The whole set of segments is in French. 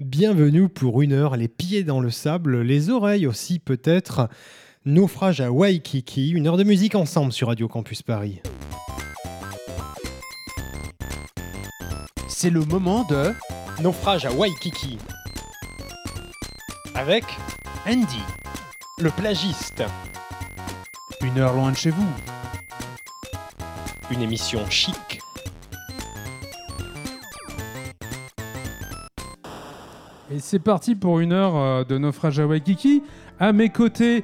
Bienvenue pour une heure, les pieds dans le sable, les oreilles aussi peut-être. Naufrage à Waikiki, une heure de musique ensemble sur Radio Campus Paris. C'est le moment de Naufrage à Waikiki. Avec Andy. le plagiste, Une heure loin de chez vous. une émission chic. Et c'est parti pour une heure euh, de naufrage à Waikiki. À mes côtés,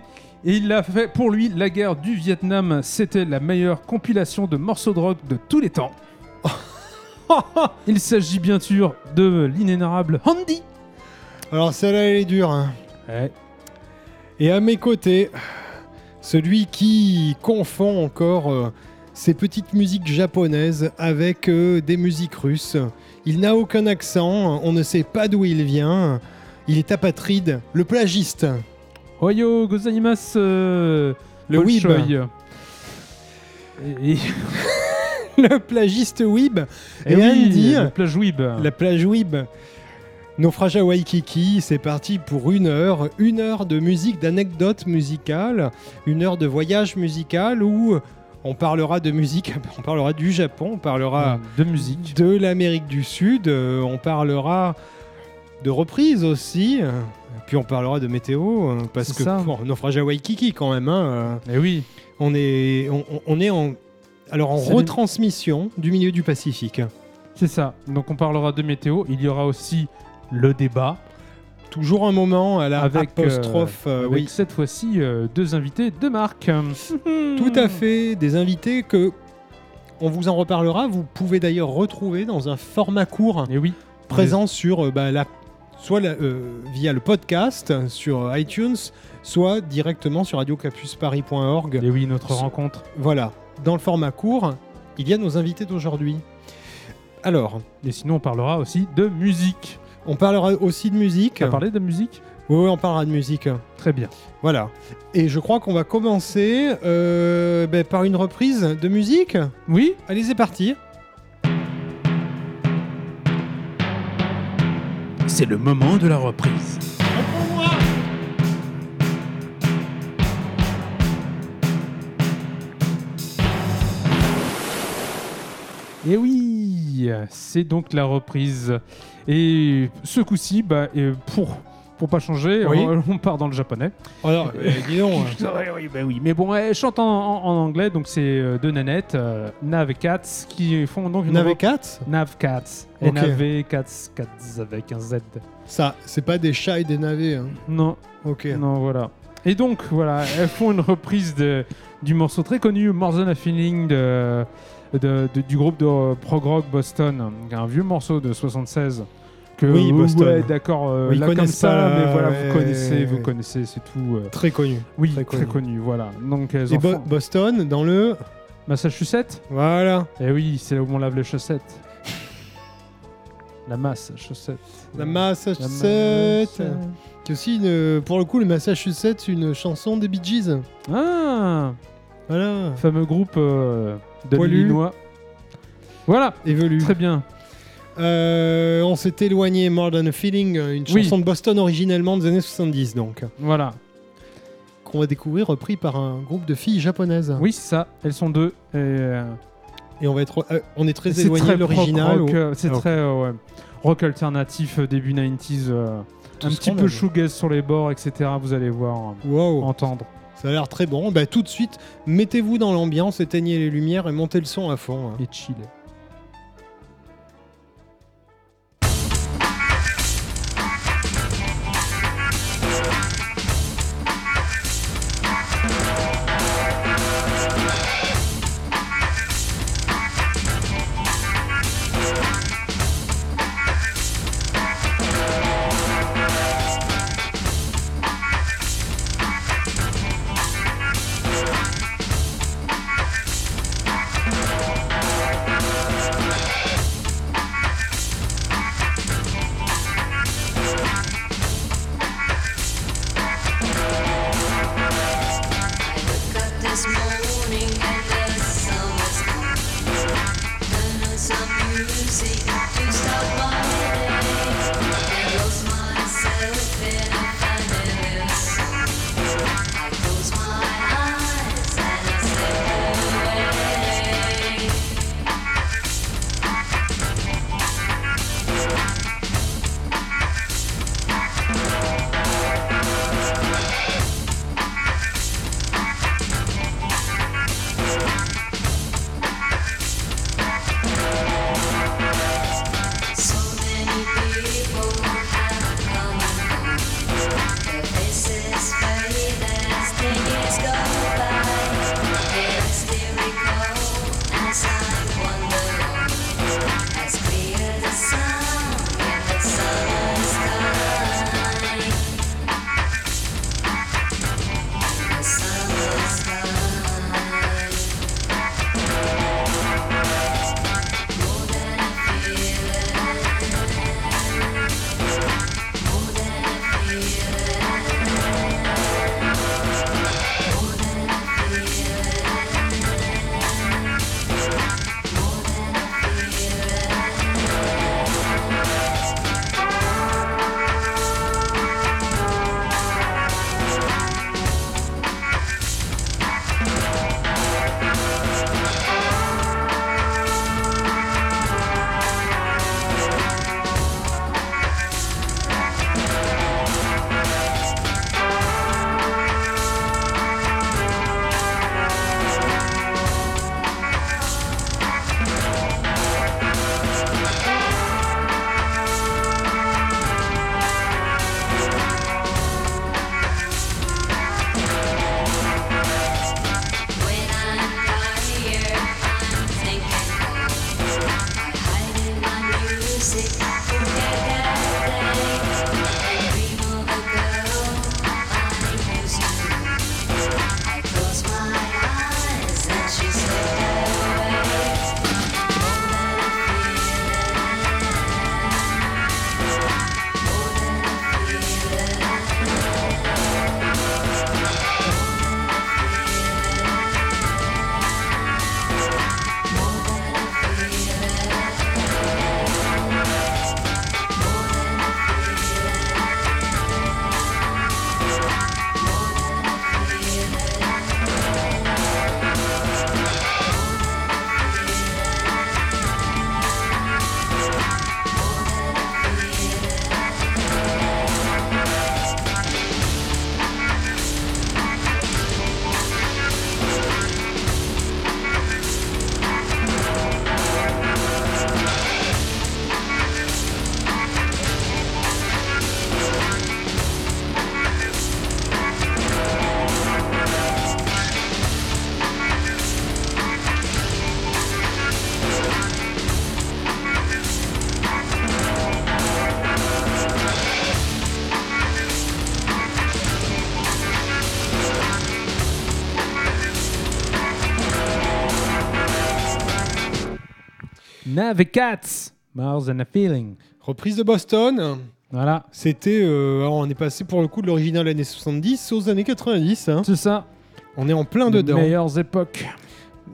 et il l'a fait pour lui, la guerre du Vietnam, c'était la meilleure compilation de morceaux de rock de tous les temps. il s'agit bien sûr de l'inénarrable Andy. Alors celle-là elle est dure. hein. Ouais. Et à mes côtés, celui qui confond encore euh, ces petites musiques japonaises avec euh, des musiques russes. Il n'a aucun accent, on ne sait pas d'où il vient. Il est apatride, le plagiste. Oyo gozaimasu. euh, Le weeb. Bolshoi. Et, et- Le plagiste weeb. et Et oui, Andy, la plage weeb. la plage weeb. Naufrage à Waikiki, c'est parti pour une heure. Une heure de musique, d'anecdotes musicales. Une heure de voyage musical où on parlera de musique, on parlera du Japon, on parlera de musique. de l'Amérique du Sud, euh, on parlera de reprises aussi. euh, Puis on parlera de météo, euh, parce C'est que ça. bon, naufrage à Waikiki quand même. hein, euh, Et oui. on est, on, on est en, alors en C'est les- retransmission du milieu du Pacifique. C'est ça. Donc on parlera de météo. Il y aura aussi le débat. Toujours un moment à la avec, euh, apostrophe. euh, avec oui, cette fois-ci euh, deux invités de marque. tout à fait. Des invités que on vous en reparlera. Vous pouvez d'ailleurs retrouver dans un format court Et oui. présent sur euh, bah, la, soit la- euh, via le podcast sur iTunes, soit directement sur radiocampusparis.org. Et oui, notre rencontre. Voilà, dans le format court, il y a nos invités d'aujourd'hui. Alors, Et sinon, on parlera aussi de musique. On parlera aussi de musique. Tu as parlé de musique Oui, oui, on parlera de musique. Très bien. Voilà. Et je crois qu'on va commencer euh, ben, par une reprise de musique. Oui Allez, c'est parti. C'est le moment de la reprise. Et oui C'est donc la reprise. Et ce coup-ci, bah, euh, pour, pour pas changer, Oui. on, on part dans le japonais. Alors, euh, dis donc. oui, oui, bah oui. Mais bon, elle chante en, en- en anglais, donc c'est euh, deux nanettes, euh, Nav et Cats, qui font donc une Nave rep- 4 Nav Cats. Ok. N-A-V, Cats, Cats avec un Z. Ça, c'est pas des chats et des navets. hein. Non, Ok. non, voilà. Et donc, voilà, elles font une reprise de, du morceau très connu, More Than a Feeling, de, de- de- du groupe de euh, prog rock Boston, un vieux morceau de 76. Que, Oui, Boston. Ouais, d'accord, euh, Oui, ils là comme ça, pas, mais voilà, ouais, vous connaissez, vous connaissez, c'est tout. euh, Très connu. oui, Très très, connu. connu, voilà. Donc, Et Bo- Boston, dans le. Massachusetts? Voilà. Eh oui, c'est là où on lave les chaussettes. La masse chaussettes. La La Massachusetts. masse. Qui aussi, une- pour le coup, le Massachusetts, une chanson des Bee Gees. Ah Voilà. fameux groupe euh, de Poilu. l'Illinois. Voilà, Évolu. très bien. Euh, on s'est éloigné, More Than a Feeling, une Oui. chanson de Boston originellement des années 70, donc. Voilà. Qu'on va découvrir repris par un groupe de filles japonaises. Oui, c'est ça. Elles sont deux. Et, euh, Et on, va être, euh, on est très c'est éloigné très de l'original. rock, euh, C'est Ah, ok. très euh, ouais, rock alternatif euh, début 90s. euh, Tout un ce petit qu'on peu aime. shoegaze sur les bords, etc. Vous allez voir, euh, Wow. entendre. Ça a l'air très bon. Bah, tout de suite, mettez-vous dans l'ambiance, éteignez les lumières et montez le son à fond. hein. Et chill. Navicats, More Than a Feeling. Reprise de Boston. Voilà, C'était. euh, on est passé pour le coup de l'original années 70 aux années 90. hein. c'est ça. On est en plein Les dedans. meilleures époques.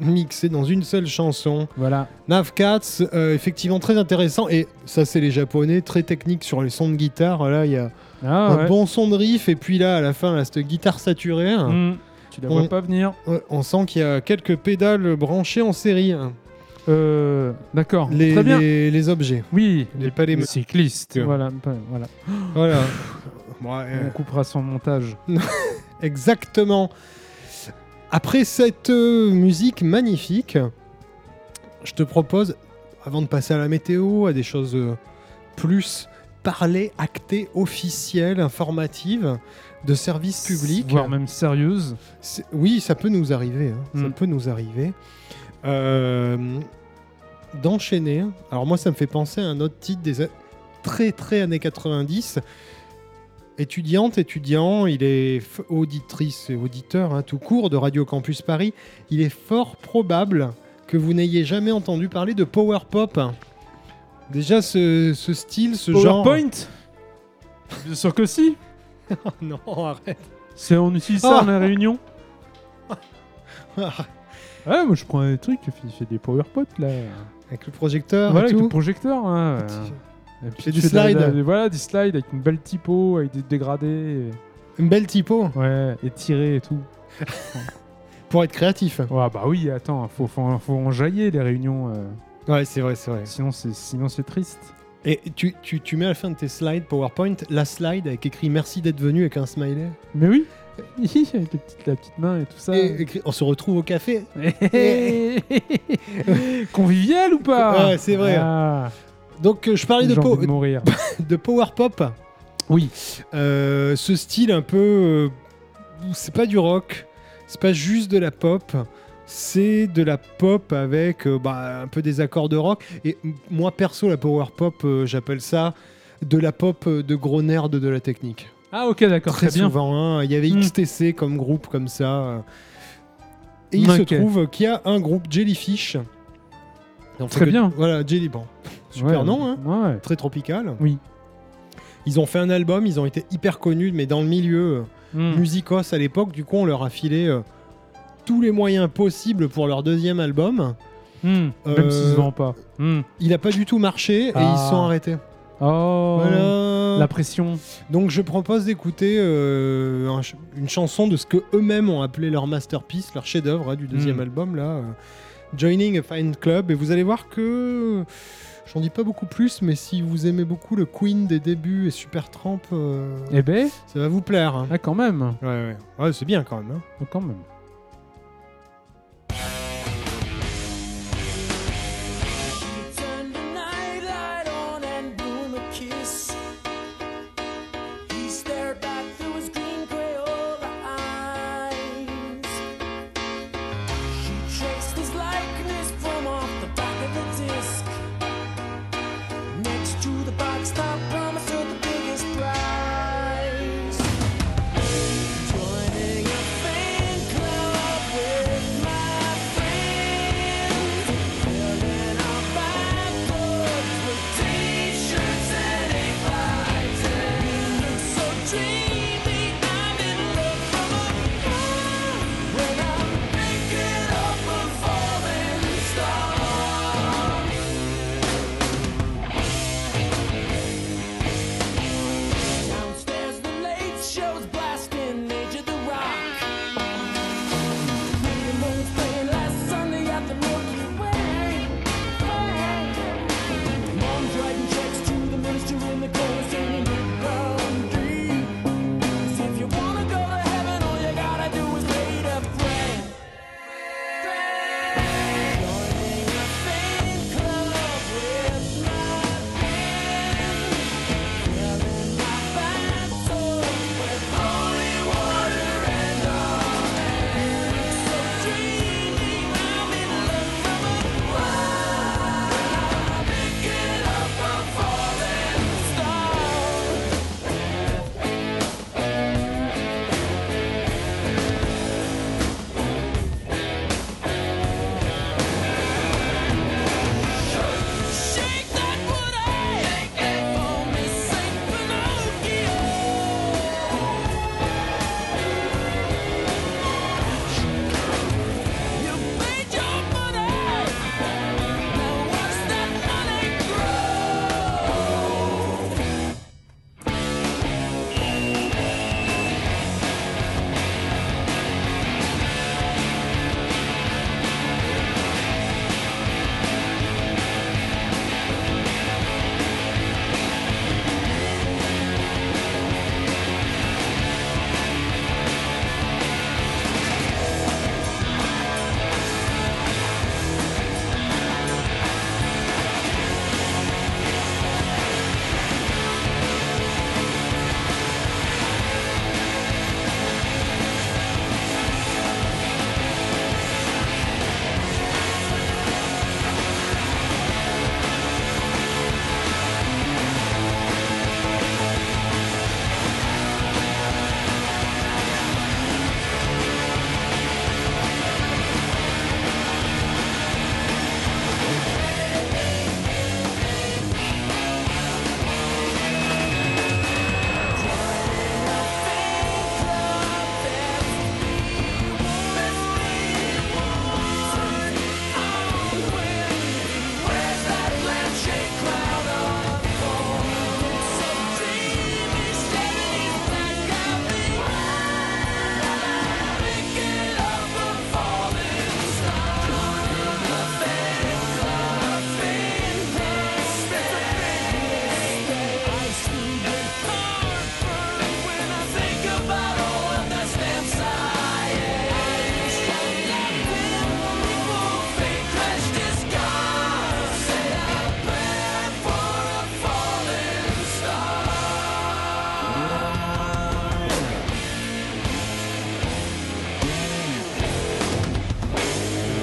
Mixé dans une seule chanson. Voilà. Navcats, euh, effectivement très intéressant. Et ça, c'est les japonais, très techniques sur les sons de guitare. Là, il y a Ah un ouais. bon son de riff. Et puis là, à la fin, là, cette guitare saturée. hein. Hmm, Tu la vois On- pas venir. On sent qu'il y a quelques pédales branchées en série. Euh, D'accord. Les, Très bien. les- les objets. Oui, les- pas les cyclistes. Que- Voilà, pas- voilà. Voilà. Ouais, euh, On coupera son montage. Exactement. Après cette euh, musique magnifique, je te propose, avant de passer à la météo, à des choses euh, plus parlées, actées, officielles, informatives, de service public. Voire même sérieuse. C'est- Oui, ça peut nous arriver. hein. Ça Mm. peut nous arriver. Euh, D'enchaîner. Alors moi, ça me fait penser à un autre titre des très très années 90. Étudiante, étudiant, il est auditrice et auditeur hein, tout court de Radio Campus Paris. Il est fort probable que vous n'ayez jamais entendu parler de Power Pop. Déjà, ce, ce style, ce genre. PowerPoint Bien sûr que si. non, arrête. C'est on utilise ça dans la réunion. Ouais, moi je prends un truc, il fait des PowerPoint là. Avec le projecteur voilà, et avec tout. le projecteur. hein. Et puis des la- slides. la- voilà, des slides avec une belle typo, avec des dégradés. Une belle typo Ouais, et tirés et tout. pour être créatif. Ouais, bah oui, attends, faut, faut, faut enjailler les réunions. euh, Ouais, c'est vrai, c'est vrai. sinon c'est sinon c'est triste. Et tu, tu, tu mets à la fin de tes slides PowerPoint la slide avec écrit merci d'être venu avec un smiley? Mais oui, avec petites, la petite main et tout ça. Et on se retrouve au café. Convivial ou pas Ouais, c'est vrai. Ah, Donc euh, je parlais de, j'ai po- envie de mourir. de Power Pop. Oui. Euh, ce style un peu. euh, c'est pas du rock, c'est pas juste de la pop. C'est de la pop avec euh, bah, un peu des accords de rock. Et moi, perso, la power pop, j'appelle ça de la pop de gros nerds de la technique. Ah ok, d'accord, Très très, bien. souvent, hein, il y avait Hmm. XTC comme groupe comme ça. euh. Et il se trouve qu'il y a un groupe Jellyfish. Très que- bien. Voilà, Jelly. Bon, super Ouais, nom, hein, Ouais. très tropical. Oui. Ils ont fait un album, ils ont été hyper connus, mais dans le milieu euh, Hmm. musicos à l'époque, du coup, on leur a filé euh, tous les moyens possibles pour leur deuxième album. Hmm. Euh, Même s'ils se vendent pas. Il n'a pas du tout marché et Ah. ils se sont arrêtés. Oh, Voilà. la pression. Donc je propose d'écouter euh, un ch- une chanson de ce que eux-mêmes ont appelé leur masterpiece, leur chef-d'œuvre hein, du deuxième Mm. album là, euh, Joining a Fine Club. Et vous allez voir que j'en dis pas beaucoup plus, mais si vous aimez beaucoup le Queen des débuts et Supertramp, euh, Eh ben, ça va vous plaire. hein. ah, quand même. Ouais, ouais. Ouais, c'est bien quand même. hein. Oh, Quand même.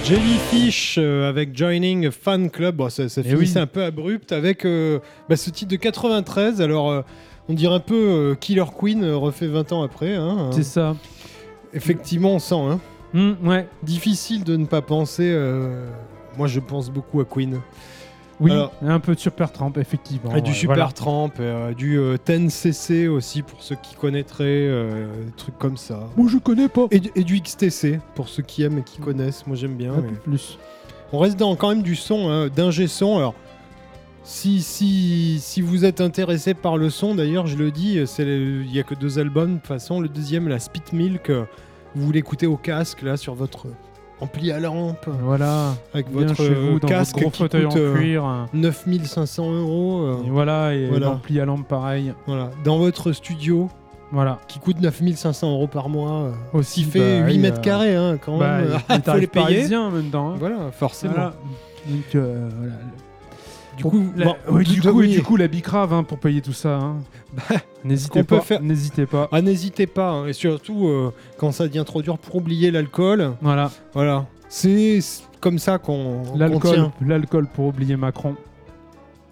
Jellyfish euh, avec Joining a Fan Club. Bon, ça, ça Eh finissait oui. un peu abrupt avec euh, bah, ce titre de 93. Alors, euh, on dirait un peu euh, Killer Queen refait 20 ans après. hein. C'est ça. Effectivement, on sent. hein. Hmm, ouais. Difficile de ne pas penser. Moi, je pense beaucoup à Queen. Oui, Alors- un peu de Supertramp, effectivement. Et du ouais, Super voilà. Tramp, euh, du euh, 10cc aussi pour ceux qui connaîtraient, euh, des trucs comme ça. Moi, je connais pas. Et, du- et du XTC pour ceux qui aiment et qui connaissent. Moi, j'aime bien. Un mais- peu plus. On reste dans quand même du son, hein, d'ingé son. Alors, si, si, si vous êtes intéressé par le son, d'ailleurs, je le dis, il n'y a que deux albums. De toute façon, le deuxième, la Spit Milk, euh, vous l'écoutez au casque, là, sur votre ampli à lampe, Voilà. avec Bien votre chez euh, vous, dans casque votre gros qui fauteuil coûte en euh, cuir. 9500 euros. euh, Et voilà, et Voilà. l'ampli à lampe pareil. voilà. Dans votre studio, Voilà. qui coûte 9500 euros par mois, Aussi, qui fait bah, 8 oui, mètres carrés, hein, quand Bah, même. les faut les payer. même temps. hein. Voilà, forcément. Voilà. Donc, euh, voilà. Du coup, La- bon, oui, du, coup, et oui. du coup, la bicrave hein, pour payer tout ça. hein. N'hésitez qu'on peut pas. faire- N'hésitez pas. Ah, n'hésitez pas, hein, et surtout euh, quand ça devient trop dur pour oublier l'alcool. Voilà. Voilà, c'est comme ça qu'on L'alcool, l'alcool pour oublier Macron.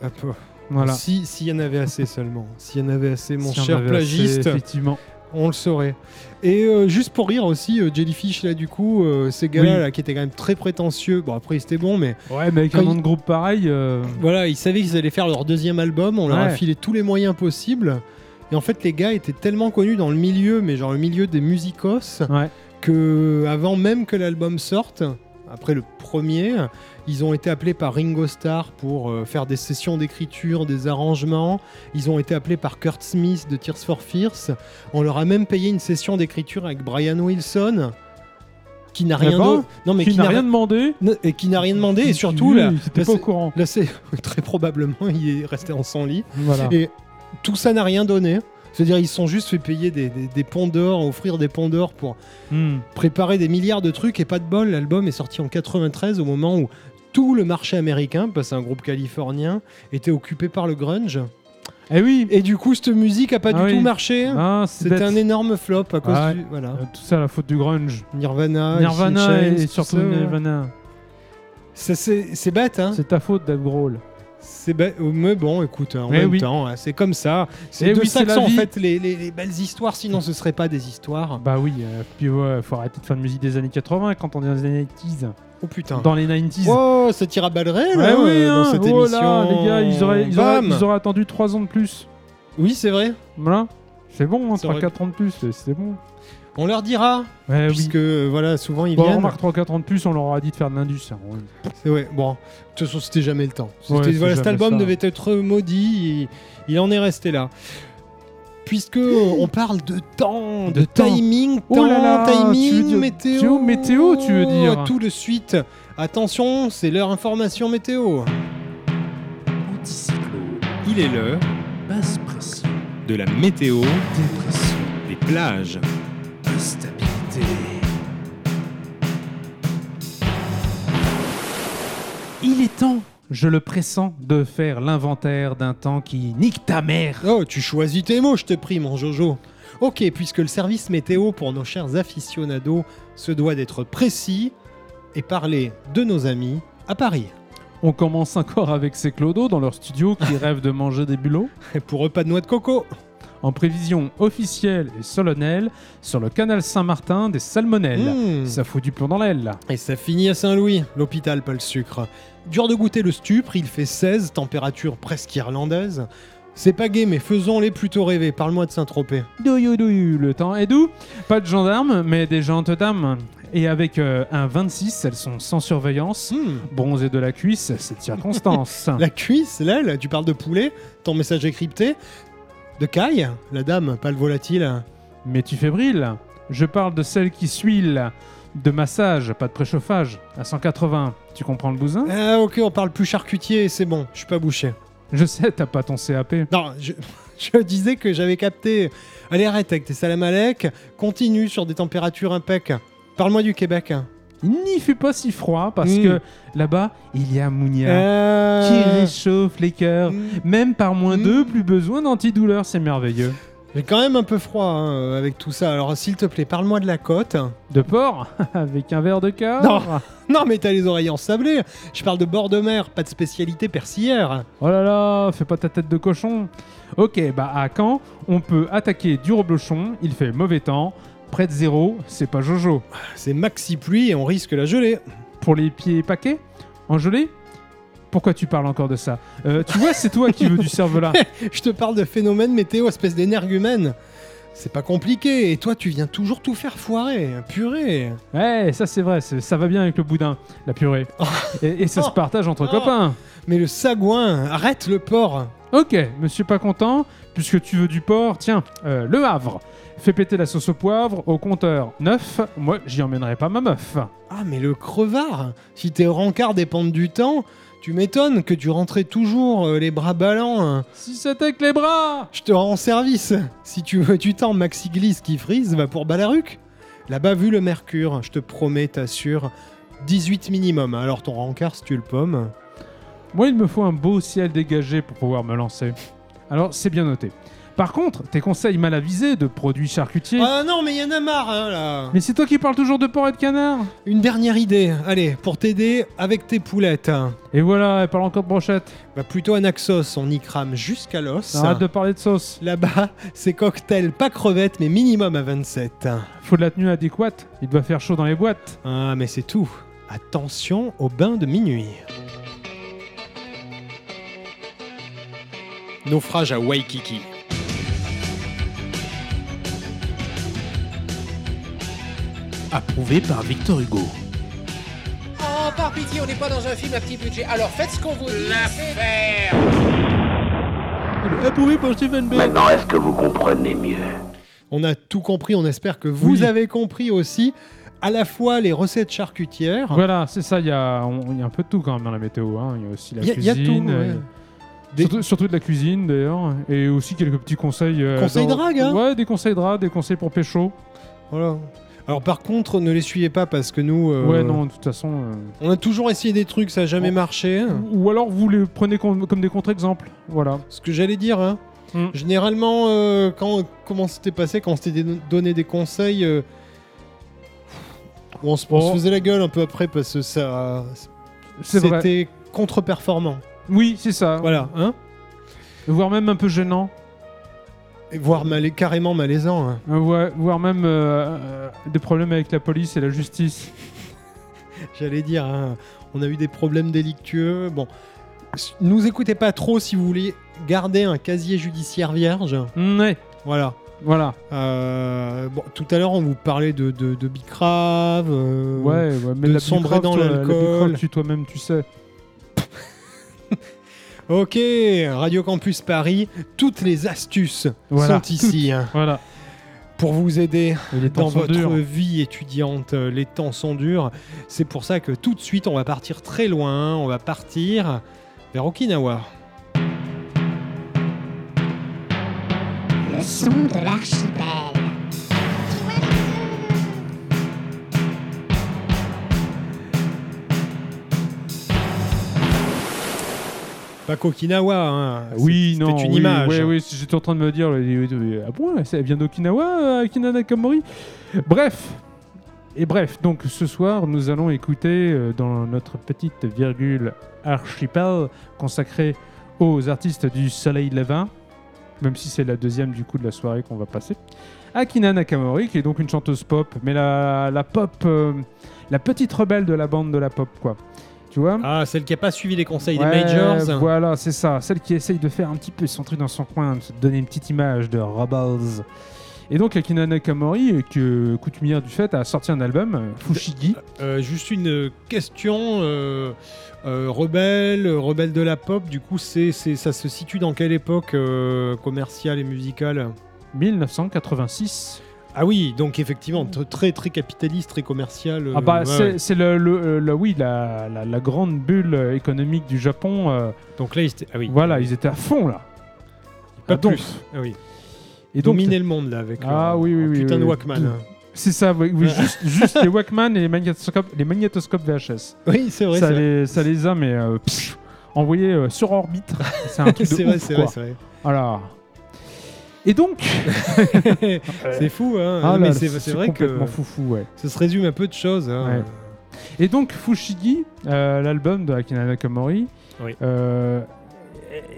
Un peu. Voilà. Si s'il y en avait assez seulement, s'il y en avait assez, mon Si cher avait assez, plagiste, effectivement. On le saurait. Et euh, juste pour rire aussi, euh, Jellyfish là du coup, euh, ces gars-là Oui. là, qui étaient quand même très prétentieux. Bon après c'était bon, mais Ouais, mais avec un il- nom de groupe pareil. voilà, ils savaient qu'ils allaient faire leur deuxième album. On leur a filé tous les moyens possibles. Et en fait, les gars étaient tellement connus dans le milieu, mais genre le milieu des musicos, Ouais. que avant même que l'album sorte, après le premier, ils ont été appelés par Ringo Starr pour euh, faire des sessions d'écriture, des arrangements. Ils ont été appelés par Kurt Smith de Tears for Fears. On leur a même payé une session d'écriture avec Brian Wilson, qui n'a rien d'autre- Non mais qui n'a rien demandé. et qui n'a rien demandé et surtout Oui, là, là, pas au courant. là, c'est très probablement il est resté en son lit. Voilà. Et tout ça n'a rien donné. C'est-à-dire ils se sont juste fait payer des, des, des ponts d'or, offrir des ponts d'or pour Hmm. préparer des milliards de trucs et pas de bol. L'album est sorti en 93 au moment où tout le marché américain, parce que c'est un groupe californien, était occupé par le grunge. Eh oui. Et du coup, cette musique a pas Ah du oui. tout marché. Ah, C'était un énorme flop à cause Ah ouais. du voilà. Euh, Tout ça, la faute du grunge. Nirvana, Nirvana et Chains, surtout ça. Nirvana. C'est bête, hein. C'est ta faute, Dave Grohl. C'est bête, mais bon, écoute, en Eh même oui. temps, hein, c'est comme ça. C'est de oui, ça que sont en fait les, les- les belles histoires, sinon ce serait pas des histoires. Bah oui, euh, puis ouais, faut arrêter de faire de musique des années 80 quand on est dans les années 90s. Oh putain. Dans les 90s. Oh, ça tire à Ouais, hein, oui, euh, dans hein. cette oh émission. là, les gars, ils auraient, ils, auraient, Bam ils auraient attendu 3 ans de plus. Oui, c'est vrai. Voilà. C'est bon, hein, Ça aurait- 3-4 ans de plus, c'est bon. On leur dira, Ouais, oui. puisque euh, voilà, souvent ils Bon, viennent. 3-4 ans de plus, on leur aura dit de faire de l'indus. hein. C'est ouais, bon, de toute façon, c'était jamais le temps. Ouais, voilà, cet album ça. devait être maudit, et il en est resté là. Puisque on parle de temps, de, De temps. timing, temps, Oh là là, timing, dire- météo. tu veux météo, tu veux dire Tout de suite. Attention, c'est l'heure information météo. Anticyclone, Il est l'heure basse pression, de la météo dépression, des plages. Il est temps, je le pressens, de faire l'inventaire d'un temps qui nique ta mère. Oh, tu choisis tes mots, je te prie, mon Jojo. Ok, puisque le service météo pour nos chers aficionados se doit d'être précis et parler de nos amis à Paris. On commence encore avec ces clodos dans leur studio qui rêvent de manger des bulots. Et pour repas de noix de coco. En prévision officielle et solennelle, sur le canal Saint-Martin, des salmonelles. Mmh. Ça fout du plomb dans l'aile. Et ça finit à Saint-Louis, l'hôpital, pas le sucre. Dur de goûter le stupre, il fait 16, température presque irlandaise. C'est pas gay, mais faisons-les plutôt rêver. Parle-moi de Saint-Tropez. Douillou, douillou, le temps est doux. Pas de gendarmes, mais des gentes dames. Et avec euh, un 26, elles sont sans surveillance. Hmm. Bronzées de la cuisse, c'est circonstance. La cuisse, l'aile, tu parles de poulet, ton message est crypté. De caille, la dame, pas le volatile. Mais tu fébrile Je parle de celle qui suile. De massage, pas de préchauffage. À 180, tu comprends le bousin? Ah ok, on parle plus charcutier, c'est bon, je suis pas bouché. Je sais, t'as pas ton CAP. Non, je, je disais que j'avais capté. Allez, arrête avec tes salam alek, continue sur des températures impec. Parle-moi du Québec. N'y fais pas si froid parce que là-bas, il y a Mounia Euh, qui réchauffe les cœurs. mm, Même par moins Mm. 2, plus besoin d'antidouleur, c'est merveilleux. J'ai quand même un peu froid hein, euh, avec tout ça. Alors, s'il te plaît, parle-moi de la côte. De porc Avec un verre de cave Non. Non, mais t'as les oreilles ensablées. Je parle de bord de mer, pas de spécialité persillère. Oh là là, fais pas ta tête de cochon. Ok, bah à Caen, on peut attaquer du reblochon, il fait mauvais temps, près de zéro, c'est pas Jojo. C'est maxi pluie et on risque la gelée. Pour les pieds paquets En gelée Pourquoi tu parles encore de ça Euh, Tu vois, c'est toi qui veux du cervelas. Je te parle de phénomène météo, espèce d'énergumène. C'est pas compliqué, et toi tu viens toujours tout faire foirer, purée. Ouais, ça c'est vrai, ça va bien avec le boudin, la purée. Et, et ça se partage entre Oh. copains. Mais le sagouin, arrête le porc. Ok, monsieur pas content, puisque tu veux du porc, tiens, euh, le Havre. Fais péter la sauce au poivre au compteur 9. Moi, j'y emmènerai pas ma meuf. Ah mais le crevard, si tes rencarts dépendent du temps, tu m'étonnes que tu rentrais toujours euh, les bras ballants. hein. Si c'était que les bras Je te rends service. Si tu veux du temps maxi glisse qui frise, va pour Balaruc. Là-bas, vu le mercure, je te promets, t'assure, 18 minimum. Alors ton rencard, si tu le pommes. Moi, il me faut un beau ciel dégagé pour pouvoir me lancer. Alors, c'est bien noté. Par contre, tes conseils mal avisés de produits charcutiers. Ah non, mais y en a marre, hein, là. Mais c'est toi qui parles toujours de porc et de canard? Une dernière idée, allez, pour t'aider avec tes poulettes. Et voilà, elle parle encore de brochette. Bah plutôt un Naxos, on y crame jusqu'à l'os. Arrête de parler de sauce. Là-bas, c'est cocktail, pas crevettes, mais minimum à 27. Faut de la tenue adéquate. Il doit faire chaud dans les boîtes. Ah, mais c'est tout. Attention au bain de minuit. Naufrage à Waikiki. Approuvé par Victor Hugo. Oh, par pitié, on n'est pas dans un film à petit budget. Alors faites ce qu'on vous dit. L'affaire Approuvé par Stephen Bay. Maintenant, est-ce que vous comprenez mieux? On a tout compris, on espère que vous Oui. avez compris aussi à la fois les recettes charcutières. Voilà, c'est ça, il y, a on- il y a un peu de tout quand même dans la météo. hein. Il y a aussi la Il y a- il y a cuisine. tout, euh, ouais. Des- Surtout, surtout de la cuisine d'ailleurs. Et aussi quelques petits conseils. euh, Conseils dans- drague, hein Ouais, des conseils drague, des conseils pour pécho. Voilà. Alors par contre, ne les suivez pas parce que nous, euh, Ouais, non, de toute façon. euh, on a toujours essayé des trucs, ça n'a jamais marché. Ou alors vous les prenez com- comme des contre-exemples. Voilà. Ce que j'allais dire, hein. Mm. généralement, euh, quand comment c'était passé, quand on s'était don- donné des conseils, on, se, on se Oh. faisait la gueule un peu après parce que ça, c'était contre-performant. Oui, c'est ça. Voilà, hein. Voire même un peu gênant. Et voire malais- carrément malaisant. hein. Euh, ouais, voire même euh, euh, des problèmes avec la police et la justice. J'allais dire, hein, on a eu des problèmes délictueux. Bon, s- nous écoutez pas trop si vous voulez garder un casier judiciaire vierge. Mm, ouais, Voilà. voilà. Euh, bon, tout à l'heure, on vous parlait de, de, de Bicrave. euh, Ouais, ouais, mais de la sombrer Bicrave, dans toi, la l'alcool. Bicrave, tu toi-même, tu sais. Ok, Radio Campus Paris, toutes les astuces Voilà, sont ici hein, Voilà. pour vous aider dans votre durs. vie étudiante. Euh, Les temps sont durs. C'est pour ça que tout de suite, on va partir très loin. On va partir vers Okinawa. Le son de l'archipel. Pas qu'Okinawa, hein. Oui, non. une oui, image. Oui, oui, j'étais en train de me dire, ah bon, ça vient d'Okinawa, euh, Akina Nakamori? Bref. Et bref, donc ce soir, nous allons écouter euh, dans notre petite virgule archipel consacrée aux artistes du soleil levant, même si c'est la deuxième du coup de la soirée qu'on va passer. Akina Nakamori, qui est donc une chanteuse pop, mais la, la pop, euh, la petite rebelle de la bande de la pop, quoi. Tu vois Ah, celle qui a pas suivi les conseils Ouais, des majors. Voilà, c'est ça. Celle qui essaye de faire un petit peu son truc dans son coin, de donner une petite image de Rebels. Et donc, Akina Nakamori, euh, que coutumière du fait, a sorti un album, euh, Fushigi. Euh, juste une question. euh, euh, rebelle, rebelle de la pop, du coup, c'est, ça se situe dans quelle époque commerciale et musicale? 1986. Ah oui, donc effectivement, tr- très très capitaliste, très commercial. euh, ah bah, ouais, c'est ouais. le, le- euh, le- oui, la, la- la grande bulle économique du Japon. euh, Donc là, il était- ah oui, Voilà, ils étaient à fond là. pas donf. plus. Ah oui. Et donc, Dominer le monde là avec Ah leur- oui, oui, oui, putain de. Walkman. Hein. c'est ça, oui, oui, juste, juste les Walkman et les magnétoscopes, les magnétoscopes VHS. Oui, c'est vrai. ça, vrai. les, ça les a, mais euh, pff, envoyés euh, sur orbite. C'est un truc de vrai, ouf, c'est quoi. vrai, c'est vrai. Voilà. Et donc, c'est fou, hein. Ah mais c'est vrai que complètement foufou, ouais. ça se résume à peu de choses. hein. Ouais. Et donc Fushigi, euh, l'album de Akira Nakamori, Oui. euh,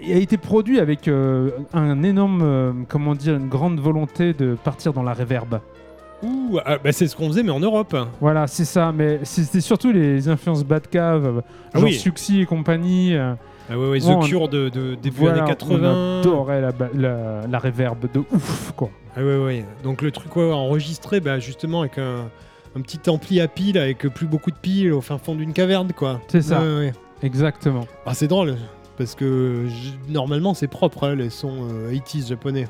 a été produit avec euh, un énorme, euh, comment dire, une grande volonté de partir dans la reverb. Ouh, ah, bah, c'est ce qu'on faisait, mais en Europe. Voilà, c'est ça. Mais c'était surtout les influences Batcave, Ah genre oui. Suxy et compagnie. Euh, Ah ouais, ouais, The on- Cure de, de début voilà, années On 80. adorait la, la, la reverb de ouf, quoi. Ah ouais, ouais. Donc le truc ouais, enregistré, bah, justement, avec un, un petit ampli à piles, avec plus beaucoup de piles au fin fond d'une caverne, quoi. C'est ça. Ouais, ouais. Exactement. Ah, c'est drôle, parce que normalement, c'est propre, hein, les sons euh, 80s japonais.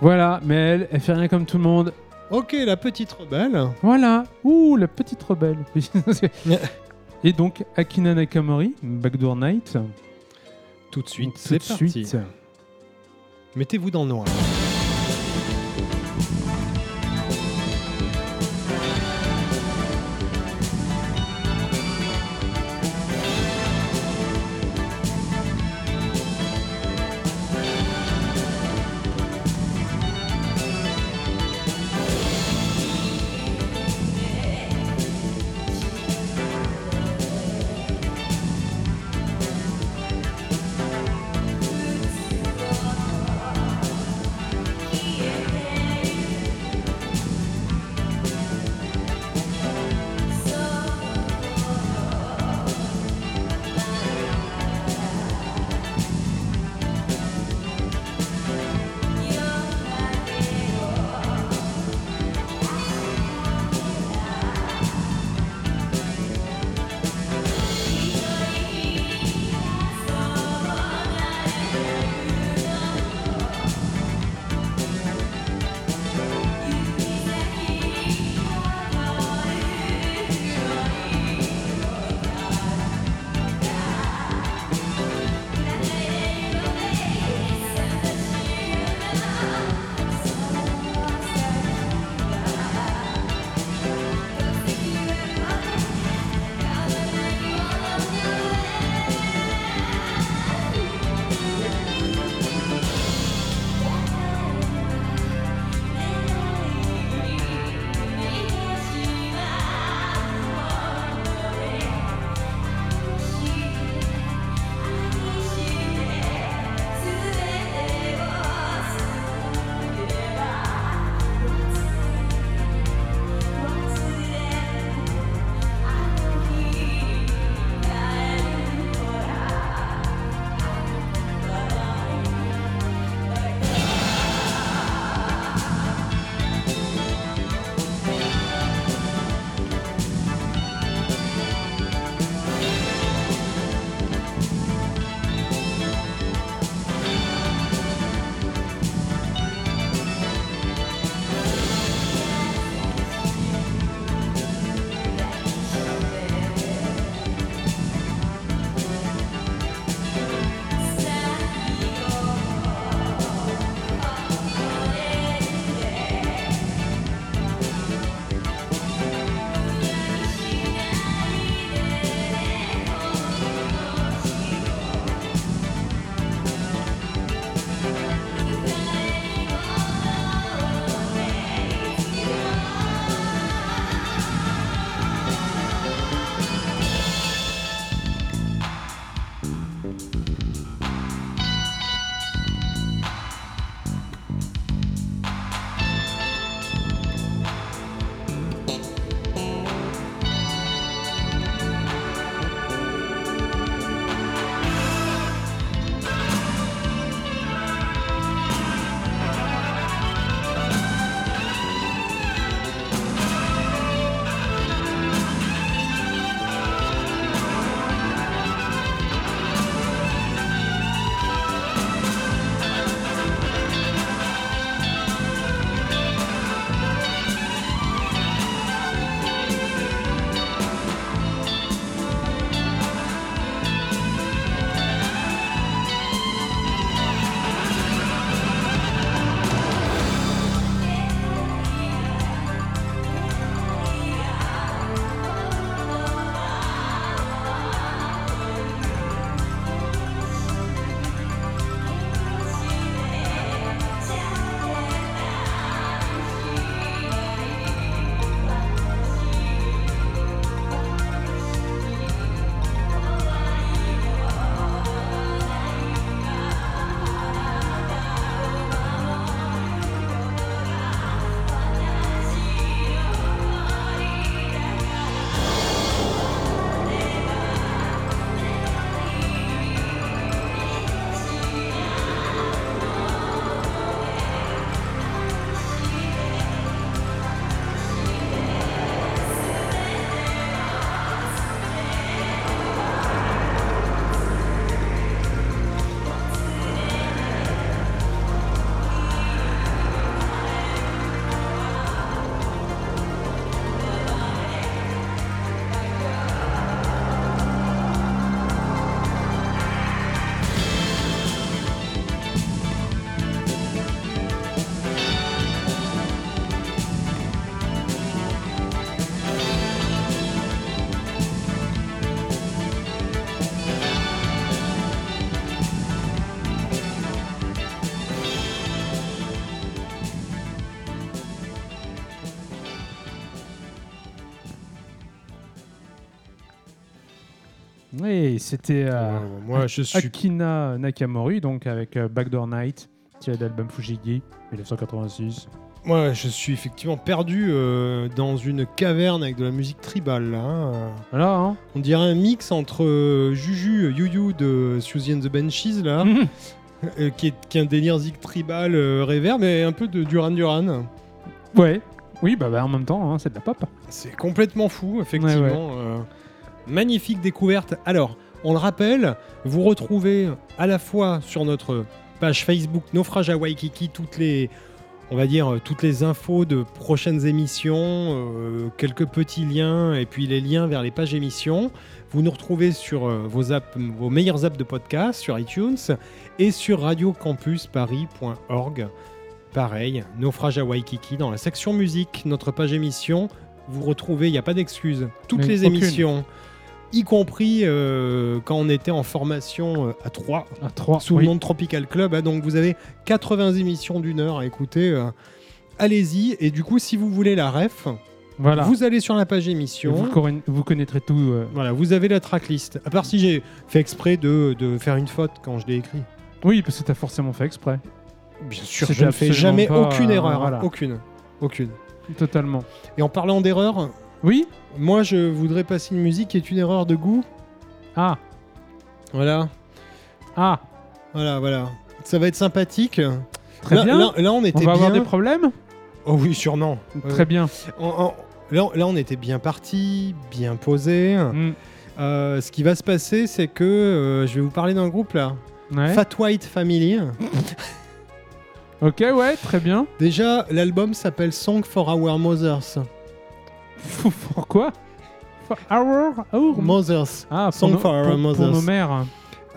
Voilà, mais elle, elle fait rien comme tout le monde. Ok, la petite rebelle. Voilà. Ouh, la petite rebelle. et donc, Akina Nakamori, Backdoor Night. Tout de suite, c'est parti. Mettez-vous dans le noir. C'était euh, Ouais, moi, je suis Akina Nakamori, donc avec euh, Backdoor Night, tiré d'album Fujigi, 1986. Moi, je suis effectivement perdu euh, dans une caverne avec de la musique tribale. Là, hein. Voilà, hein On dirait un mix entre euh, Juju, You de Susie and the Benchies, là, Mhm. euh, qui, est, qui est un délire zig tribal reverb, mais un peu de Duran Duran. Ouais. Oui, bah, bah, en même temps, hein, c'est de la pop. C'est complètement fou, effectivement. Ouais, ouais. magnifique découverte. Alors, on le rappelle, vous retrouvez à la fois sur notre page Facebook Naufrage à Waikiki toutes les, on va dire, toutes les infos de prochaines émissions, euh, quelques petits liens et puis les liens vers les pages émissions. Vous nous retrouvez sur euh, vos, apps, vos meilleures apps de podcast, sur iTunes et sur radiocampusparis.org. Pareil, Naufrage à Waikiki dans la section musique, notre page émission. Vous retrouvez, il n'y a pas d'excuses, toutes Mais les aucune. émissions, y compris euh, quand on était en formation euh, à 3 À 3. sous le nom de Tropical Club. hein. donc vous avez 80 émissions d'une heure à écouter. euh, Allez-y. Et du coup, si vous voulez la ref, Voilà. vous allez sur la page émission. Vous, conna- vous connaîtrez tout. Voilà, vous avez la tracklist. À part si j'ai fait exprès de, de faire une faute quand je l'ai écrit. Oui, parce que t'as forcément fait exprès. Bien sûr, je ne fais jamais aucune erreur. voilà. Aucune. Aucune. Totalement. Et en parlant d'erreur, Oui moi je voudrais passer une musique qui est une erreur de goût. Ah. Voilà. Ah. Voilà, voilà. Ça va être sympathique. Très là, bien. Là, là, on On était va avoir des problèmes Oh oui, sûrement. Très bien. On- on- là, là, on était bien parti, bien posé. Mm. Euh, ce qui va se passer, c'est que euh, je vais vous parler d'un groupe là, Ouais. Fat White Family. Ok, ouais, très bien. Déjà, l'album s'appelle Song for Our Mothers. Pourquoi For Our, our- Mothers. Ah, pour, Song nos- for Our pour- pour Mothers. nos mères.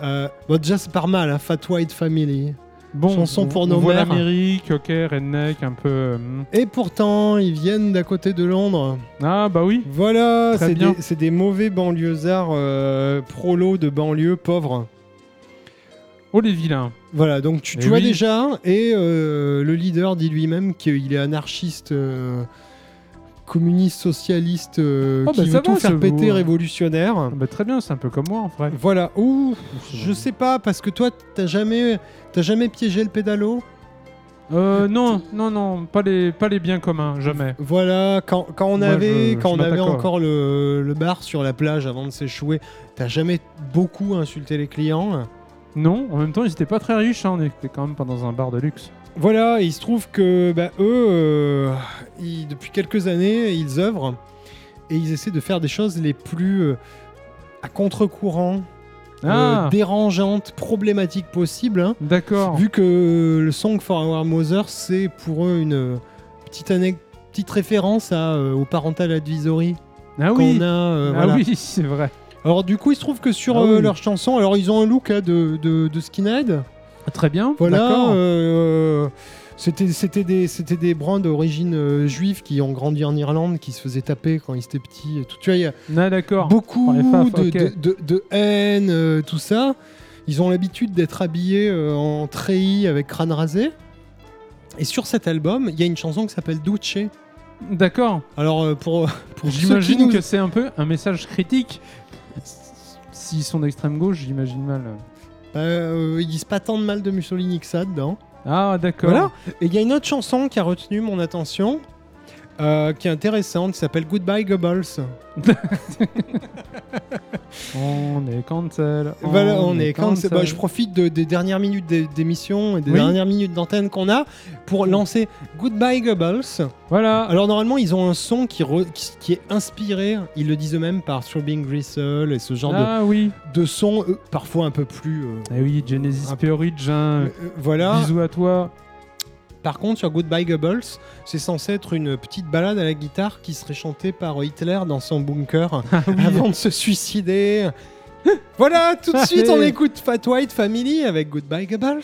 Euh, bon, déjà, c'est pas mal, hein, Fat White Family. Bon, Chanson on- pour nos mères. l'Amérique, ok, redneck, un peu. hmm. Et pourtant, ils viennent d'à côté de Londres. Ah, bah oui. Voilà, Très c'est bien. des, c'est des mauvais banlieusards euh, prolos de banlieue pauvres. Oh, les vilains. Voilà, donc tu, tu Eh vois oui. déjà, et euh, le leader dit lui-même qu'il est anarchiste, euh, communiste, socialiste, euh, Oh, qui bah, veut tout va, faire péter, révolutionnaire. Ah, bah, très bien, c'est un peu comme moi en vrai. Voilà, ouh, je sais pas, parce que toi, t'as jamais, jamais piégé le pédalo? Euh, non, non, non, pas les, pas les biens communs, jamais. Voilà, quand, quand on Moi, avait, je- quand je on avait encore le, le bar sur la plage avant de s'échouer, t'as jamais beaucoup insulté les clients? Non, en même temps, ils étaient pas très riches, hein, on était quand même pas dans un bar de luxe. Voilà, et il se trouve que bah, eux, euh, ils- depuis quelques années, ils œuvrent et ils essaient de faire des choses les plus euh, à contre-courant, Ah, euh, dérangeantes, problématiques possibles. hein. d'accord. vu que le Song for Our Mother, c'est pour eux une petite, petite référence à, au Parental Advisory Ah qu'on oui, a. ah voilà. oui, c'est vrai. Alors du coup, il se trouve que sur Ah oui. leurs chansons, alors ils ont un look hein, de, de, de skinhead. Très bien, Voilà. euh, c'était c'était des c'était des brands d'origine euh, juive qui ont grandi en Irlande, qui se faisaient taper quand ils étaient petits. Et tout. Tu vois, il y a Ah, d'accord. beaucoup faf, de, de, de- de haine, euh, tout ça. Ils ont l'habitude d'être habillés euh, en treillis avec crâne rasé. Et sur cet album, il y a une chanson qui s'appelle Duce. D'accord. Alors pour, pour J'imagine nous- que c'est un peu un message critique. S'ils sont d'extrême gauche, j'imagine mal. Euh, ils disent pas tant de mal de Mussolini que ça dedans. Ah, d'accord. Voilà. Et il y a une autre chanson qui a retenu mon attention, euh, qui est intéressante, qui s'appelle Goodbye Goebbels. On est cancel. Voilà, on est cancel. bah, je profite de- des dernières minutes d'é- d'émission et des Oui. dernières minutes d'antenne qu'on a pour lancer Goodbye Goebbels. Voilà. Alors normalement, ils ont un son qui, re- qui, qui est inspiré, ils le disent eux-mêmes, par Throbbing Gristle et ce genre ah oui. de, de son, euh, parfois un peu plus... euh, Ah oui, Genesis Peorage. hein. euh, voilà. Bisous à toi. Par contre, sur Goodbye Goebbels, c'est censé être une petite balade à la guitare qui serait chantée par Hitler dans son bunker Ah oui. avant de se suicider. voilà, tout de suite, on écoute Fat White Family avec Goodbye Goebbels.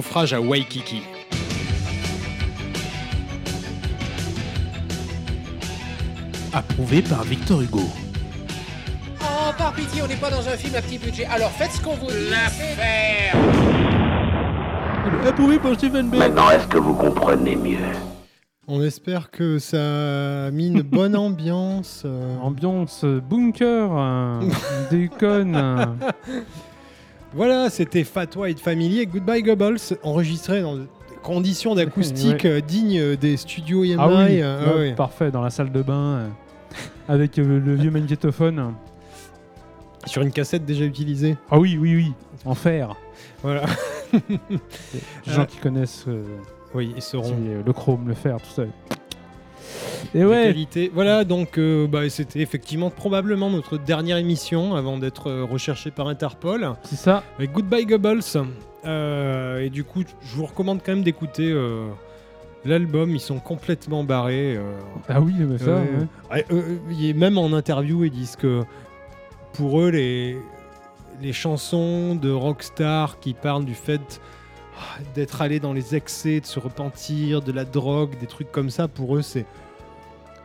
Naufrage à Waikiki. Approuvé par Victor Hugo. Oh, par pitié, on n'est pas dans un film à petit budget. Alors faites ce qu'on vous dit. L'affaire Approuvé par Stephen Bell. Maintenant, est-ce que vous comprenez mieux? On espère que ça a mis une bonne ambiance. euh. Ambiance euh, bunker, euh, déconne. Voilà, c'était Fat White Family et Goodbye Gobbles, enregistré dans des conditions d'acoustique euh, dignes des studios EMI. Ah oui, euh, ouais, parfait, dans la salle de bain, euh, avec le vieux magnétophone. Sur une cassette déjà utilisée. Ah oui, oui, oui, en fer. Voilà. Les gens qui connaissent euh, Oui, ils seront. le chrome, le fer, tout ça. Et ouais, qualité. Voilà, donc euh, bah, c'était effectivement probablement notre dernière émission avant d'être euh, recherché par Interpol. c'est ça. Avec Goodbye Gobbles. Euh, et du coup, je vous recommande quand même d'écouter euh, l'album. Ils sont complètement barrés. Ah oui, mais ça. Ouais, est- même en interview, ils disent que pour eux, les, les chansons de rockstar qui parlent du fait ah, d'être allé dans les excès, de se repentir, de la drogue, des trucs comme ça, pour eux, c'est.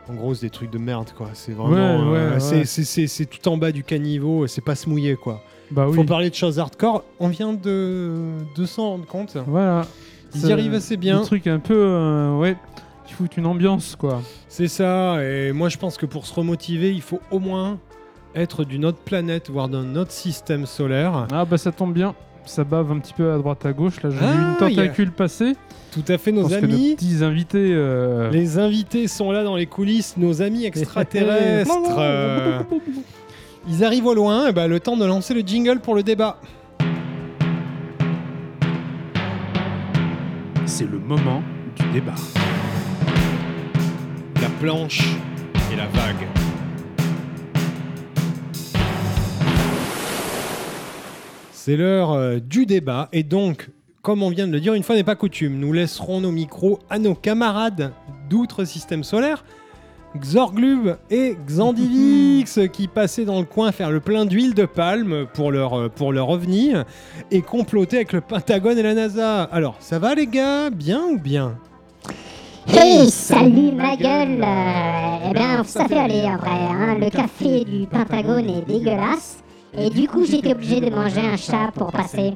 En gros, c'est des trucs de merde, quoi. C'est vraiment. Ouais, euh, ouais, c'est- ouais. tout en bas du caniveau, c'est pas se mouiller, quoi. Bah Faut oui. parler de choses hardcore. On vient de, de s'en rendre compte. Voilà. Ils y arrivent assez bien. Un truc un peu. euh, ouais, qui fout une ambiance, quoi. C'est ça, et moi je pense que pour se remotiver, il faut au moins être d'une autre planète, voire d'un autre système solaire. Ah bah ça tombe bien. Ça bave un petit peu à droite à gauche. Là, j'ai Ah, vu une tentacule passer. Tout à fait, nos pense que nos amis. petits invités. euh, Les invités sont là dans les coulisses, nos amis extraterrestres. euh, ils arrivent au loin, et bah, le temps de lancer le jingle pour le débat. C'est le moment du débat. La planche et la vague. C'est l'heure euh, du débat et donc, comme on vient de le dire, une fois n'est pas coutume, nous laisserons nos micros à nos camarades d'outre système solaire, Xorglub et Xandivix, qui passaient dans le coin faire le plein d'huile de palme pour leur, euh, pour leur ovni et comploter avec le Pentagone et la NASA. Alors, ça va les gars? Bien ou bien? Hey, salut ma gueule Eh bien, ça fait aller en vrai, hein. Le café du Pentagone est dégueulasse. Et du coup, j'étais obligé de manger un chat pour passer.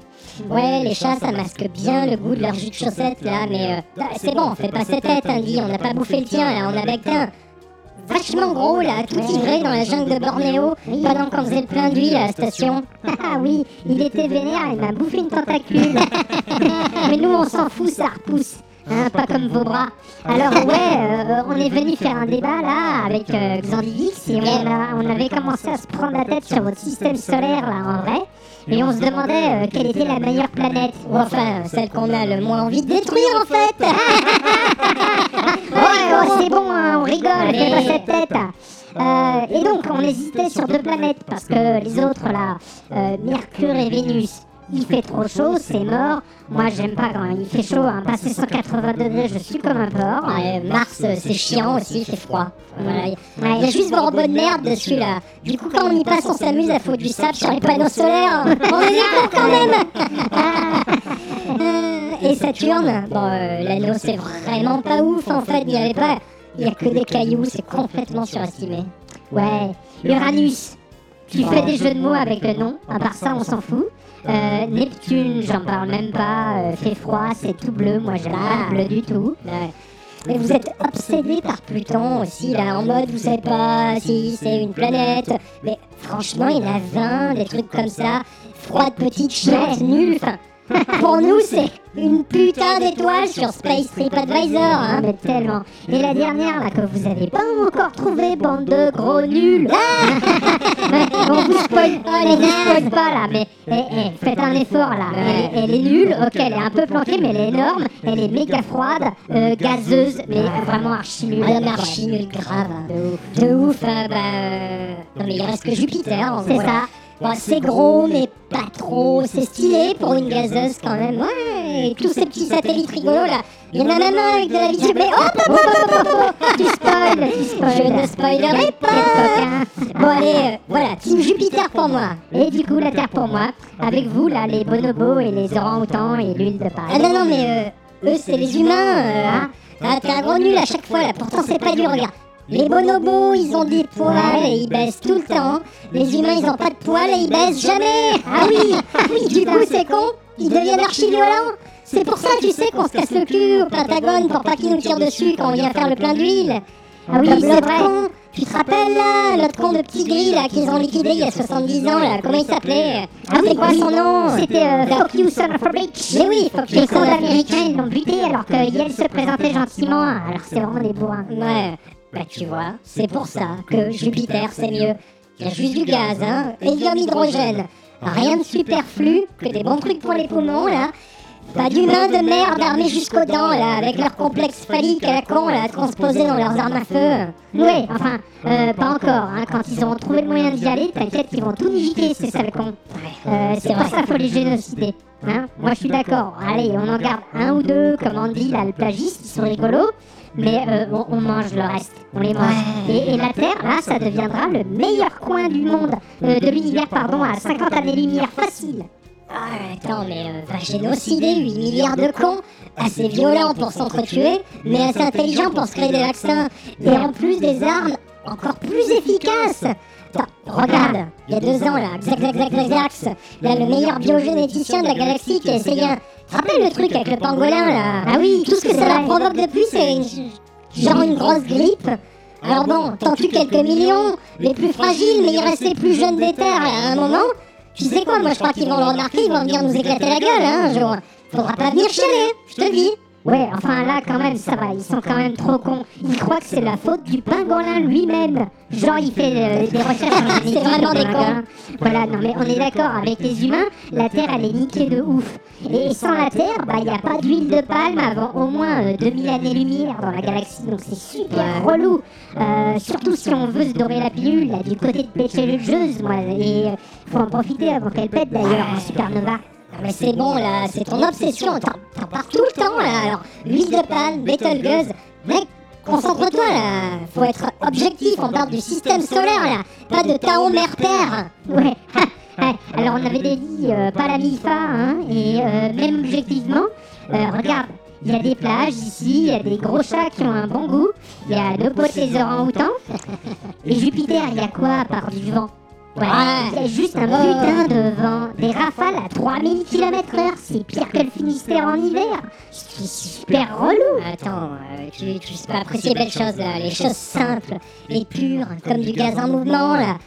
Ouais, les chats, ça masque bien le goût de leur jus de chaussette, là, mais... euh, c'est bon, fais pas cette tête, Andy, on n'a pas bouffé le tien, là, on a avec un... Vachement gros, là, tout ivré dans la jungle de Bornéo, pendant qu'on faisait le plein d'huile à la station. Ah oui, il était vénère, il m'a bouffé une tentacule. mais nous, on s'en fout, ça repousse. Hein, pas comme vos bras. Alors ouais, euh, on est venu faire un débat là avec euh, Xandivix et on, avait commencé à se prendre la tête sur votre système solaire là en vrai. Et on se demandait euh, quelle était la meilleure planète. Ou enfin, celle qu'on a le moins envie de détruire en fait. ouais, oh, c'est bon, hein, on rigole, fais pas cette tête. Euh, et donc, on hésitait sur deux planètes parce que les autres là, Mercure et Vénus, il fait trop chaud, c'est mort. Moi, j'aime pas quand il fait chaud. Hein. Passé 180 degrés, je suis comme un porc. Euh, Mars, euh, c'est chiant aussi, il fait froid. Voilà. Il ouais, il y a juste vos robots de merde dessus là. Du coup, quand on y passe, on s'amuse à foutre du sable sur les panneaux solaires. On est cons quand même. Euh, et Saturne, bon, euh, l'anneau c'est vraiment pas ouf en fait. Il y avait pas, il y a que des cailloux, c'est complètement surestimé. Ouais, Uranus. Tu fais des jeux de mots avec le nom, à part ça on s'en fout. Euh, Neptune, j'en parle même pas, euh, fait froid, c'est tout bleu, moi j'aime pas le bleu du tout. Mais vous êtes obsédé par Pluton aussi, là, en mode vous savez pas si c'est une planète. Mais franchement, il y en a 20, des trucs comme ça. Froide petite chiette, nulle. Enfin, pour nous, c'est une putain d'étoile sur Space TripAdvisor, hein, mais tellement. Et la dernière, là, que vous avez pas encore trouvé, bande de gros nuls. Ouais, on vous spoil, on vous spoil pas, là, mais eh, eh, faites un effort, là. Elle, elle est nulle, ok, elle est un peu planquée, mais elle est énorme. Elle est méga froide, euh, gazeuse, mais vraiment archi nulle. Ah mais archi nul, grave. De ouf. De ouf, euh, bah. euh, Non, mais il reste que Jupiter. en C'est ça. Bon, c'est gros, mais pas trop. C'est stylé pour une gazeuse quand même. Ouais, et tous ces petits satellites rigolos là. Il y en a même un avec de la vidéo. Mais hop, hop, hop, hop, hop, hop. Tu spoil. Je ne spoilerai pas. Coquin. Bon, allez, euh, voilà, Team Jupiter pour moi. Et du coup, la Terre pour moi, avec vous, là, les bonobos et les orang-outans et l'huile de palme. Ah non, non, mais euh, eux, c'est les humains. euh, hein. Ah, t'es un gros nul à chaque fois là. Pourtant, c'est pas dur, regarde. Les bonobos, ils ont des poils et ils baissent tout le temps. Les humains, ils ont pas de poils et ils baissent jamais. Ah oui, ah oui, du coup, c'est con. Ils deviennent archi-violents. C'est pour ça, tu sais, qu'on se casse le cul au Pentagone pour pas qu'ils nous tirent dessus quand on vient faire le plein d'huile. Ah oui, Comme c'est con. Tu te rappelles là, l'autre con de petit gris là qu'ils ont liquidé il y a 70 ans là, comment il s'appelait? Ah, c'est quoi son nom? C'était euh, Fuck you, son of a bitch. Mais oui, que Les cons américains, ils l'ont buté alors que Yale se présentait gentiment. Alors c'est vraiment des bourrins. Ouais, bah tu vois, c'est pour ça que Jupiter c'est mieux. Il y a juste du gaz, hein, hélium hydrogène. Rien de superflu, que des bons trucs pour les poumons là. Pas d'humains de merde armés jusqu'aux dents là, avec leur complexe phallique à la con là, transposé dans leurs armes à feu. Ouais, enfin, euh, pas encore. Hein. Quand ils auront trouvé le moyen d'y aller, t'inquiète qu'ils vont tout niquer, ces sales cons. Euh, c'est pour ça qu'il faut les génocider. Hein Moi, je suis d'accord. Allez, on en garde un ou deux, comme on dit, là, le plagiste, ils sont rigolos. Mais euh, on, on mange le reste, on les mange. Et, et la Terre, là, ça deviendra le meilleur coin du monde, euh, de l'univers, pardon, à 50 années-lumière facile. Ah, attends, mais euh, va génocider 8 milliards de cons, assez violents pour s'entretuer, mais assez intelligents pour se créer des vaccins, et en plus des armes encore plus efficaces. Regarde, il y a deux ans là, Xax, là, le meilleur biogénéticien de la galaxie qui a essayé un... Te le truc avec le pangolin là Ah oui, Tout ce que ça leur provoque depuis, c'est une... genre une grosse grippe. Alors bon, t'en tues quelques millions, les plus fragiles, mais ils restaient plus jeunes des terres à un moment. Tu sais quoi, moi je crois qu'ils vont le remarquer, ils vont venir nous éclater la gueule, hein, un jour. Faudra pas venir chialer, je te dis. Ouais, enfin là, quand même, ça va, ils sont quand même trop cons. Ils croient que c'est la faute du pingolin lui-même. Genre, il fait euh, des recherches C'est génétique vraiment des pingolin. Voilà, non mais on est d'accord, avec les humains, la Terre, elle est niquée de ouf. Et sans la Terre, bah, il n'y a pas d'huile de palme avant au moins euh, 2000 années-lumière dans la galaxie, donc c'est super relou. Euh, surtout si on veut se dorer la pilule, là, du côté de Péchelgeuse, moi. Et euh, faut en profiter avant qu'elle pète d'ailleurs en supernova. Ah, Mais c'est bon là, c'est ton obsession, t'en parles tout le temps là. Alors, huile de palme, Betelgeuse, mec, concentre-toi là. Faut être objectif, on parle du système solaire là, pas de Tao Mère Terre. Ouais. Ouais, Alors on avait dit euh, pas la MIFA, hein, et euh, même objectivement, euh, regarde, il y a des plages ici, il y a des gros chats qui ont un bon goût, il y a nos potes les orang-outans, et Jupiter, il y a quoi à part du vent? Ouais, il y a juste un putain de vent, des rafales à 3000 km/h, c'est pire que le Finistère en hiver, c'est super relou. Attends, euh, tu, tu sais pas apprécier belles choses là, les choses simples et pures, comme du gaz en mouvement là.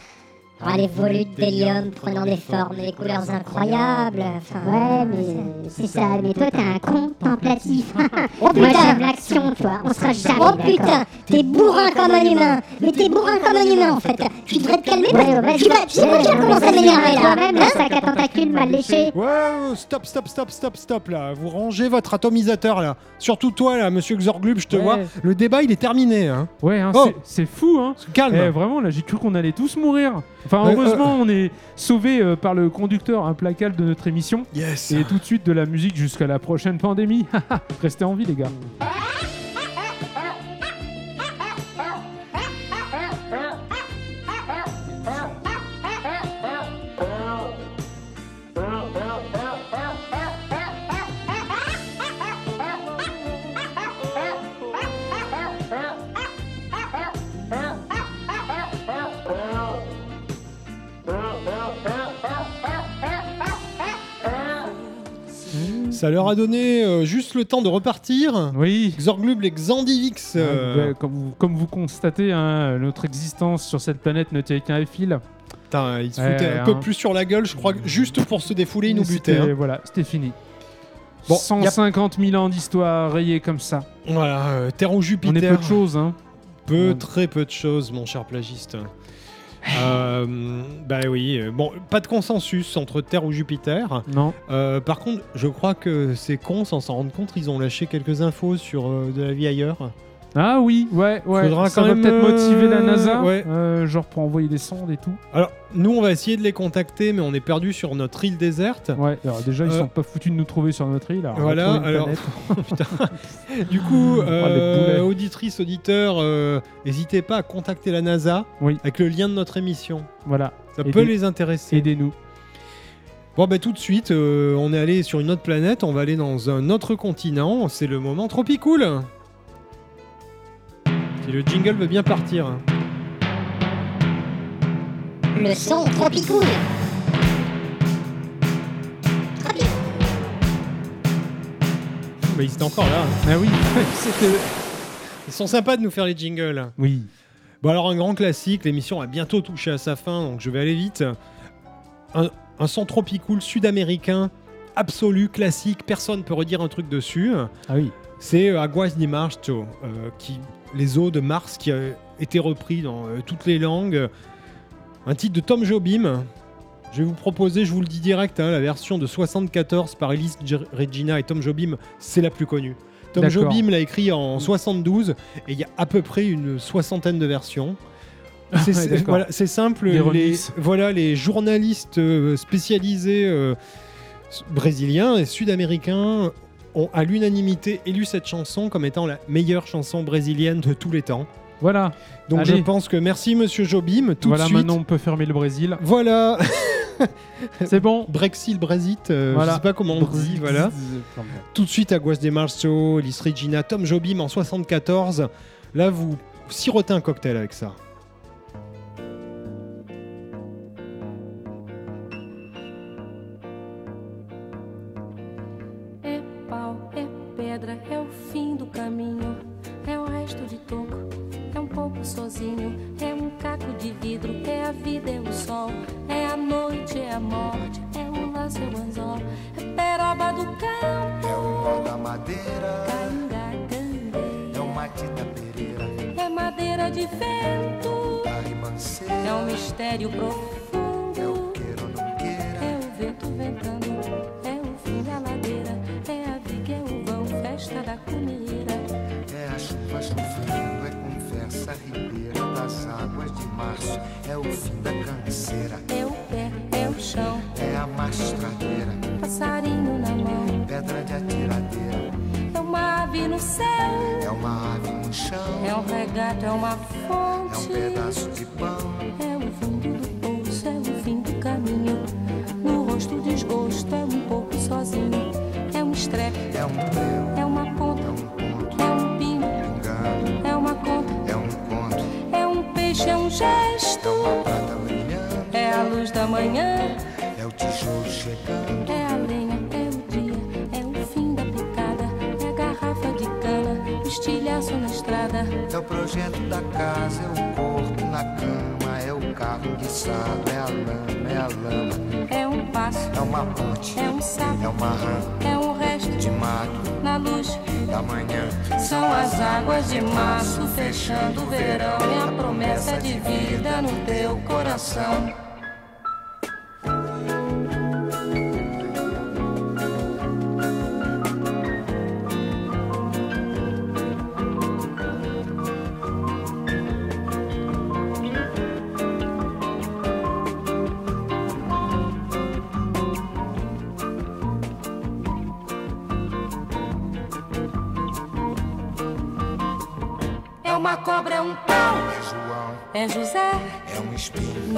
Ah, les volutes d'hélium prenant des formes et des couleurs incroyables. Enfin, Ouais, mais c'est ça, mais toi t'es un contemplatif. Oh, Moi putain. j'aime l'action, toi, on sera jamais Oh putain, t'es bourrin comme un humain. Mais t'es bourrin comme un humain en fait. Tu devrais te calmer parce Ouais, que ouais, tu vas, tu sais pas, tu vas commencer à m'énerver là. Toi-même, le Hein sac à tentacules mal léché. Ouais, ouais, stop, stop, stop, stop, stop là. Vous rangez votre atomisateur là. Surtout toi là, monsieur Xorglub, je te Ouais. vois. Le débat il est terminé. Hein. Ouais, hein, Oh. c'est- c'est fou, hein. Calme. Eh, vraiment, là, j'ai cru qu'on allait tous mourir. Enfin, heureusement, on est sauvés euh, par le conducteur implacable de notre émission. Yes. Et tout de suite de la musique jusqu'à la prochaine pandémie. Restez en vie, les gars. Ça leur a donné euh, juste le temps de repartir. Oui. Xorglub et Xandivix. euh, Ouais, comme, vous, comme vous constatez, hein, notre existence sur cette planète ne tient qu'un fil. Putain, ils se Ouais, foutaient un hein. peu plus sur la gueule, je crois, que juste pour se défouler, ils nous butaient. C'était- hein. Voilà, c'était fini. Bon, 150 000 ans d'histoire rayés comme ça. Voilà, euh, Terre ou On est Jupiter. peu de choses, hein. Peu, très peu de choses, mon cher plagiste. Euh, bah oui, euh, bon, pas de consensus entre Terre ou Jupiter. Non. Euh, par contre, je crois que ces cons, sans s'en rendre compte, ils ont lâché quelques infos sur euh, de la vie ailleurs. Ah oui, ouais, ouais. Faudra ça quand va même, peut-être motiver la euh, NASA, ouais. euh, genre pour envoyer des sondes et tout. Alors, nous, on va essayer de les contacter, mais on est perdu sur notre île déserte. Ouais, alors déjà, ils Euh, sont pas foutus de nous trouver sur notre île. alors Voilà, alors-. Putain. Du coup, euh, boulets. auditrices, auditeurs, euh, n'hésitez pas à contacter la NASA Oui. avec le lien de notre émission. Voilà, Ça Aidez- peut les intéresser. aidez-nous. Bon, bah tout de suite, euh, on est allé sur une autre planète, on va aller dans un autre continent. C'est le moment Tropicool. Si le jingle veut bien partir. hein. Le son tropicool. Bah, ils étaient encore là. Ah oui, c'était. Ils sont sympas de nous faire les jingles. Oui. Bon, alors un grand classique, l'émission a bientôt touché à sa fin, donc je vais aller vite. Un, un son tropicool sud-américain, absolu, classique, personne peut redire un truc dessus. Ah oui. C'est euh, Aguas de Marzo, euh, qui, les eaux de Mars, qui a été repris dans euh, toutes les langues. Un titre de Tom Jobim. Je vais vous proposer, je vous le dis direct, hein, la version de 74 par Elise Regina et Tom Jobim, c'est la plus connue. Tom. Jobim l'a écrit en 72 et il y a à peu près une soixantaine de versions. C'est Ouais, c'est- voilà, simple, les, voilà, les journalistes euh, spécialisés euh, brésiliens et sud-américains ont à l'unanimité élu cette chanson comme étant la meilleure chanson brésilienne de tous les temps. Voilà. Donc Allez. je pense que merci Monsieur Jobim. Tout voilà, de suite. maintenant on peut fermer le Brésil. Voilà. C'est bon. Brexit, Brexit, euh, Voilà. je sais pas comment on dit. Voilà. Tout de suite Aguas de Marzo, Elis Regina, Tom Jobim en 74. Là, vous sirotez un cocktail avec ça. Na luz. da manhã. São as águas de março fechando o verão e a promessa de vida no teu coração.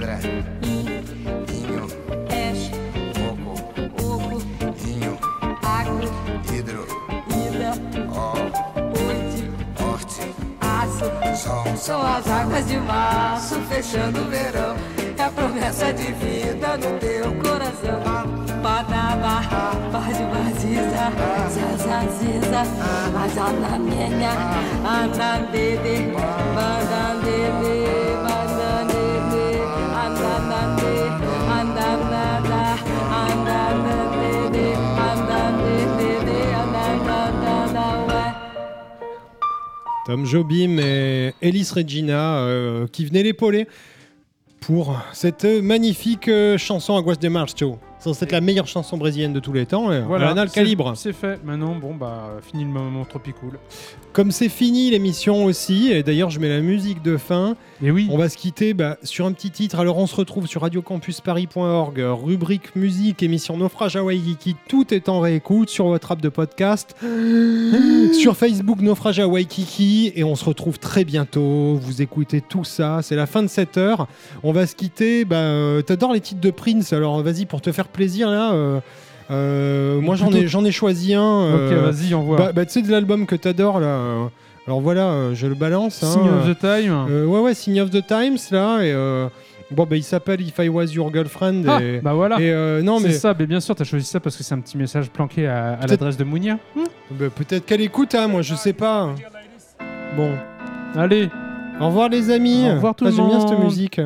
pedra, in, inho, peixe, coco, oco, inho, agro, hidro, ida, ó, oite, horte, aço. sol, São as águas de março fechando o verão. É a promessa de vida no teu coração. Badaba, bade baziza, zazaziza, azanamenya, anandede, bandandede, bandandede, Tom Jobim et Ellis Regina euh, qui venaient l'épauler pour cette magnifique euh, chanson Aguas de Marcho. C'est être la meilleure chanson brésilienne de tous les temps. et en a le c'est- calibre. C'est fait. Maintenant, bon, bah, fini le moment tropicool. Comme c'est fini l'émission aussi, et d'ailleurs je mets la musique de fin, Et oui, on va se quitter bah, sur un petit titre. Alors on se retrouve sur radiocampusparis.org, rubrique musique, émission Naufrage à Waikiki. Tout est en réécoute sur votre app de podcast, sur Facebook Naufrage à Waikiki, et on se retrouve très bientôt. Vous écoutez tout ça, c'est la fin de cette heure. On va se quitter. Bah, euh, T'adores les titres de Prince, alors vas-y pour te faire plaisir là. euh, euh, moi j'en ai, j'en ai choisi un. ok, euh, vas-y, envoie. bah, bah, tu sais de l'album que t'adores là. alors voilà, je le balance. hein, Sign of the Time. ouais, ouais, Sign of the Times, là. Et, bon, bah, il s'appelle If I Was Your Girlfriend. Ah, et, bah voilà. et, euh, non, c'est mais ça, mais bien sûr, t'as choisi ça parce que c'est un petit message planqué à, l'adresse de Mounia. bah, peut-être qu'elle écoute, hein, moi, je sais pas. Bon, Allez, au revoir, les amis. Au revoir, tout Ah, le J'aime bien cette monde. musique.